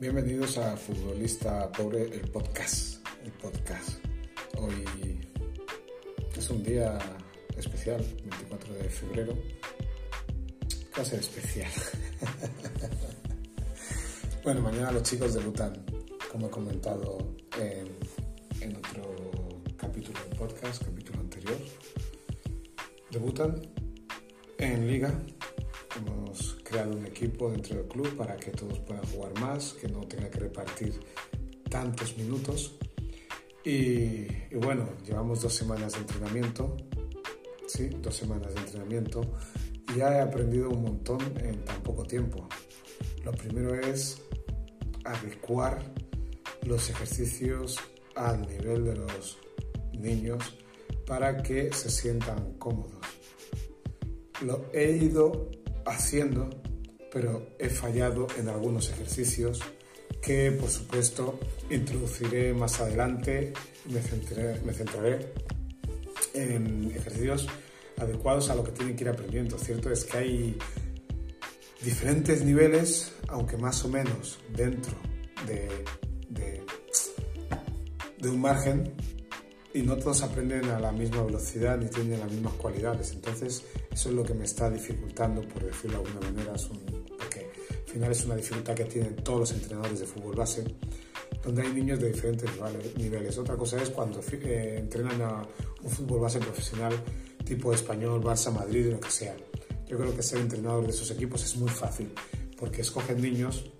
Bienvenidos a Futbolista Pobre, el podcast. El podcast. Hoy es un día especial, 24 de febrero. ¿Qué va a ser especial? bueno, mañana los chicos debutan, como he comentado en, en otro capítulo del podcast, capítulo anterior. Debutan en Liga creado un equipo dentro del club para que todos puedan jugar más, que no tenga que repartir tantos minutos. Y, bueno, llevamos dos semanas de entrenamiento, sí, dos semanas de entrenamiento y he aprendido un montón en tan poco tiempo. Lo primero es adecuar los ejercicios al nivel de los niños para que se sientan cómodos. Lo he ido haciendo, pero he fallado en algunos ejercicios que por supuesto introduciré más adelante. Me centraré, me centraré en ejercicios adecuados a lo que tienen que ir aprendiendo. Cierto es que hay diferentes niveles, aunque más o menos dentro de, de, de un margen, y no todos aprenden a la misma velocidad ni tienen las mismas cualidades. Entonces, eso es lo que me está dificultando, por decirlo de alguna manera, porque al final es una dificultad que tienen todos los entrenadores de fútbol base, donde hay niños de diferentes niveles. Otra cosa es cuando eh, entrenan a un fútbol base profesional tipo español, Barça, Madrid, lo que sea. Yo creo que ser entrenador de esos equipos es muy fácil, porque escogen niños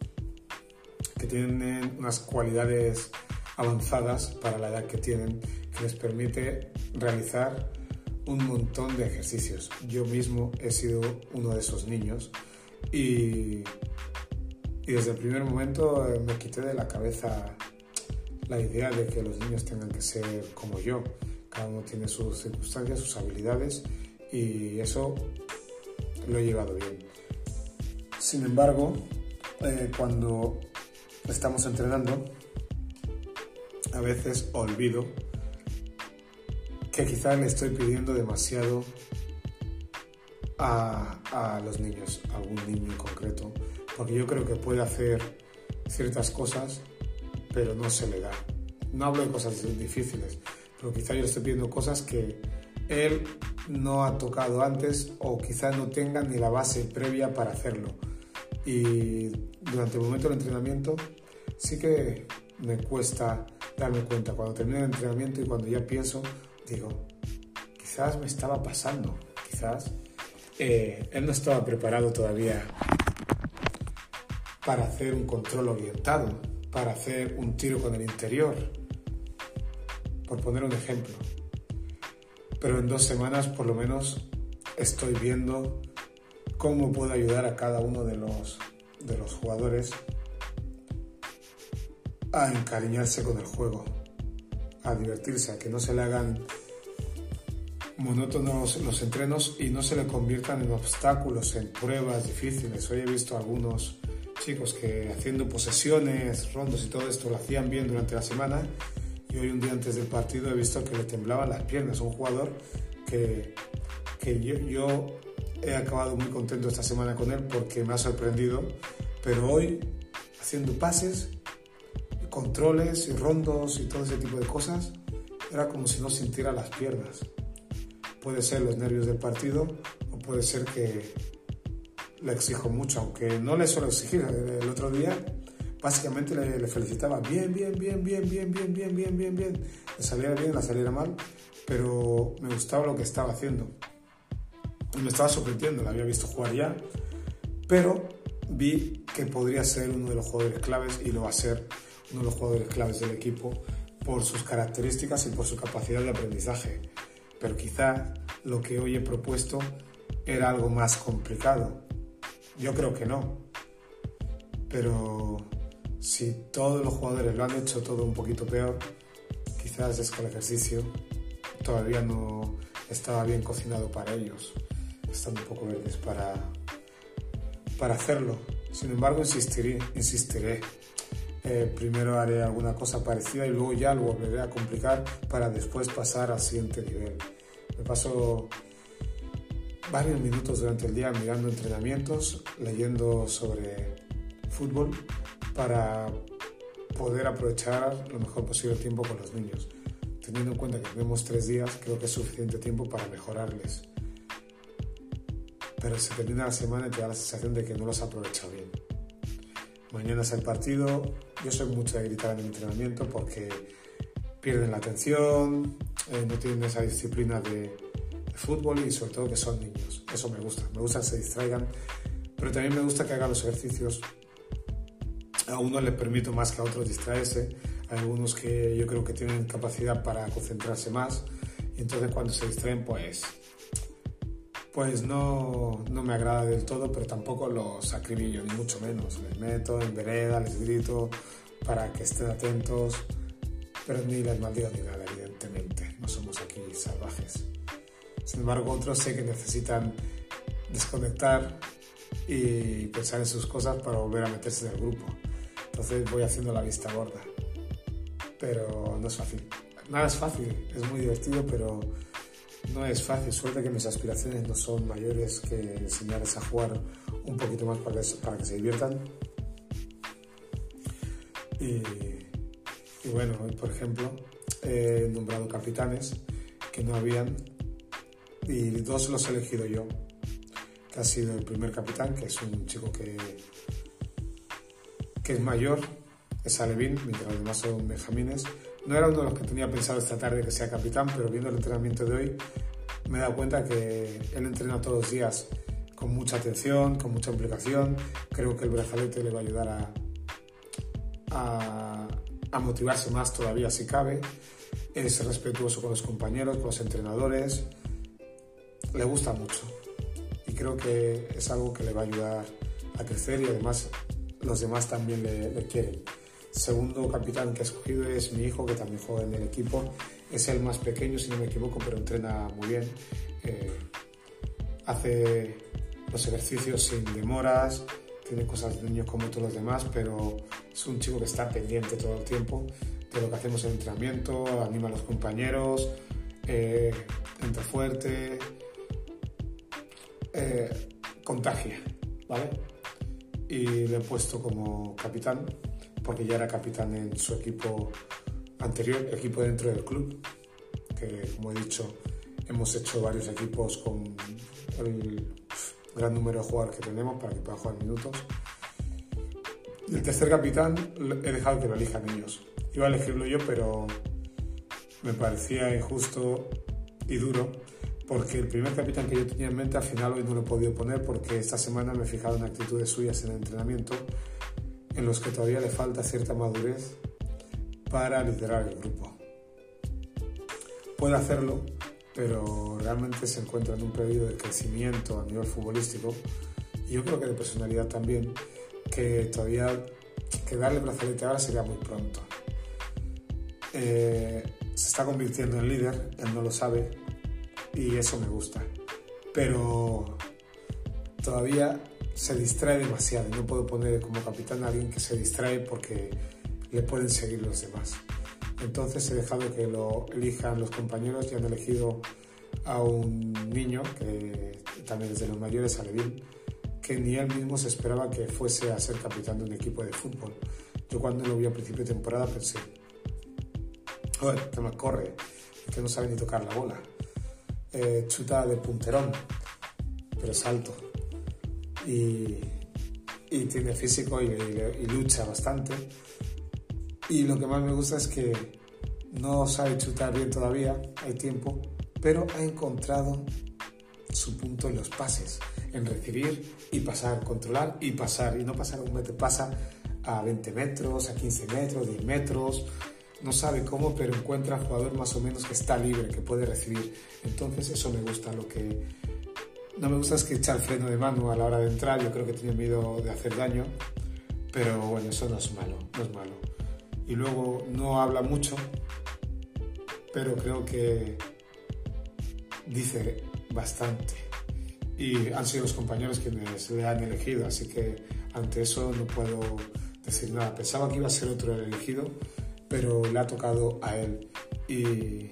que tienen unas cualidades avanzadas para la edad que tienen les permite realizar un montón de ejercicios. Yo mismo he sido uno de esos niños y, y desde el primer momento me quité de la cabeza la idea de que los niños tengan que ser como yo. Cada uno tiene sus circunstancias, sus habilidades y eso lo he llevado bien. Sin embargo, eh, cuando estamos entrenando, a veces olvido que quizás le estoy pidiendo demasiado a, los niños, a algún niño en concreto, porque yo creo que puede hacer ciertas cosas, pero no se le da. No hablo de cosas difíciles, pero quizás yo le estoy pidiendo cosas que él no ha tocado antes o quizás no tenga ni la base previa para hacerlo. Y durante el momento del entrenamiento sí que me cuesta darme cuenta cuando termino el entrenamiento y cuando ya pienso, digo, quizás me estaba pasando, quizás eh, él no estaba preparado todavía para hacer un control orientado, para hacer un tiro con el interior, por poner un ejemplo. Pero en dos semanas por lo menos estoy viendo cómo puedo ayudar a cada uno de los, de los jugadores a encariñarse con el juego, a divertirse, a que no se le hagan monótonos los entrenos y no se le conviertan en obstáculos, en pruebas difíciles. Hoy he visto algunos chicos que haciendo posesiones, rondos y todo esto lo hacían bien durante la semana y hoy un día antes del partido he visto que le temblaban las piernas. Un jugador que, que yo, yo he acabado muy contento esta semana con él porque me ha sorprendido, pero hoy haciendo pases, controles y rondos y todo ese tipo de cosas, era como si no sintiera las piernas. Puede ser los nervios del partido o puede ser que le exijo mucho, aunque no le suelo exigir. El otro día básicamente le, felicitaba bien, bien, bien, bien, bien, bien, bien, bien, bien, bien. Le saliera bien, le saliera mal, pero me gustaba lo que estaba haciendo. Y me estaba sorprendiendo, la había visto jugar ya, pero vi que podría ser uno de los jugadores claves y lo va a ser uno de los jugadores claves del equipo por sus características y por su capacidad de aprendizaje pero quizá lo que hoy he propuesto era algo más complicado. Yo creo que no. Pero si todos los jugadores lo han hecho todo un poquito peor, quizás es que el ejercicio todavía no estaba bien cocinado para ellos. Están un poco verdes para, para hacerlo. Sin embargo, insistiré, insistiré. Eh, primero haré alguna cosa parecida y luego ya lo volveré a complicar para después pasar al siguiente nivel. Me paso varios minutos durante el día mirando entrenamientos, leyendo sobre fútbol para poder aprovechar lo mejor posible el tiempo con los niños. Teniendo en cuenta que tenemos tres días, creo que es suficiente tiempo para mejorarles. Pero se termina la semana y te da la sensación de que no los aprovecha bien. Mañana es el partido. Yo soy mucho de gritar en el entrenamiento porque pierden la atención, eh, no tienen esa disciplina de, fútbol y sobre todo que son niños. Eso me gusta. Me gusta que se distraigan, pero también me gusta que hagan los ejercicios. A unos les permito más que a otros distraerse. Hay algunos que yo creo que tienen capacidad para concentrarse más y entonces cuando se distraen pues pues no, no, me agrada del todo, pero tampoco los acribillo, ni mucho menos. Les meto en vereda, les grito para que estén atentos, pero ni les maldigo ni nada, evidentemente. No somos aquí salvajes. Sin embargo, otros sé que necesitan desconectar y pensar en sus cosas para volver a meterse en el grupo. Entonces voy haciendo la vista gorda. Pero no es fácil. Nada es fácil, es muy divertido, pero no es fácil, suerte que mis aspiraciones no son mayores que enseñarles a jugar un poquito más para que, para que se diviertan. Y, bueno, por ejemplo, he nombrado capitanes que no habían y dos los he elegido yo, que ha sido el primer capitán, que es un chico que, que es mayor, es alevín, mientras los demás son benjamines, no era uno de los que tenía pensado esta tarde que sea capitán, pero viendo el entrenamiento de hoy me he dado cuenta que él entrena todos los días con mucha atención, con mucha implicación. Creo que el brazalete le va a ayudar a, motivarse más todavía si cabe. Es respetuoso con los compañeros, con los entrenadores. Le gusta mucho y creo que es algo que le va a ayudar a crecer y además los demás también le quieren segundo capitán que he escogido es mi hijo, que también juega en el equipo. Es el más pequeño, si no me equivoco, pero entrena muy bien. Eh, hace los ejercicios sin demoras, tiene cosas de niños como todos los demás, pero es un chico que está pendiente todo el tiempo de lo que hacemos en entrenamiento, anima a los compañeros, eh, entra fuerte, eh, contagia, ¿vale? Y le he puesto como capitán porque ya era capitán en su equipo anterior, equipo dentro del club, que como he dicho, hemos hecho varios equipos con el gran número de jugadores que tenemos para que puedan jugar minutos. Y el tercer capitán he dejado que lo elijan ellos. Iba a elegirlo yo, pero me parecía injusto y duro porque el primer capitán que yo tenía en mente al final hoy no lo he podido poner porque esta semana me he fijado en actitudes suyas en el entrenamiento en los que todavía le falta cierta madurez para liderar el grupo. Puede hacerlo, pero realmente se encuentra en un periodo de crecimiento a nivel futbolístico y yo creo que de personalidad también, que todavía que darle brazalete ahora sería muy pronto. Eh, se está convirtiendo en líder, él no lo sabe y eso me gusta. Pero todavía se distrae demasiado. No puedo poner como capitán a alguien que se distrae porque le pueden seguir los demás. Entonces he dejado que lo elijan los compañeros y han elegido a un niño que también es de los mayores, Alevín, que ni él mismo se esperaba que fuese a ser capitán de un equipo de fútbol. Yo cuando lo vi a principio de temporada pensé, joder, que más corre, que no sabe ni tocar la bola. Eh, chuta de punterón, pero es alto y, tiene físico y, lucha bastante. Y lo que más me gusta es que no sabe chutar bien todavía, hay tiempo, pero ha encontrado su punto en los pases, en recibir y pasar, controlar y pasar, y no pasar a un metro, pasa a 20 metros, a 15 metros, 10 metros, no sabe cómo, pero encuentra jugador más o menos que está libre, que puede recibir. Entonces eso me gusta, lo que no me gusta es que echa el freno de mano a la hora de entrar, yo creo que tiene miedo de hacer daño, pero bueno, eso no es malo, no es malo. Y luego no habla mucho, pero creo que dice bastante. Y han sido los compañeros quienes le han elegido, así que ante eso no puedo decir nada. Pensaba que iba a ser otro el elegido, pero le ha tocado a él. Y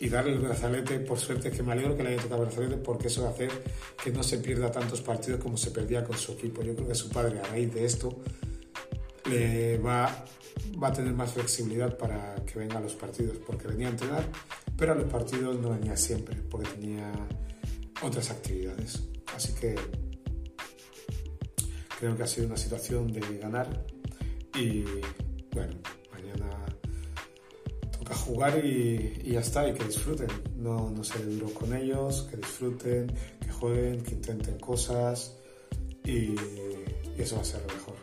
y darle el brazalete, por suerte que me alegro que le haya tocado el brazalete porque eso va a hacer que no se pierda tantos partidos como se perdía con su equipo. Yo creo que su padre a raíz de esto le va, va a tener más flexibilidad para que venga a los partidos, porque venía a entrenar, pero a los partidos no venía siempre, porque tenía otras actividades. Así que creo que ha sido una situación de ganar y bueno, toca jugar y, ya está, y que disfruten. No, no se duro con ellos, que disfruten, que jueguen, que intenten cosas y, y eso va a ser lo mejor.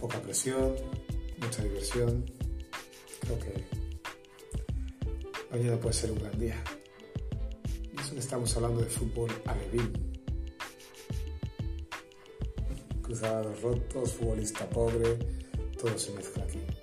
Poca presión, mucha diversión. Creo que mañana puede ser un gran día. Y eso que estamos hablando de fútbol alevín. Cruzados rotos, futbolista pobre, todo se mezcla aquí.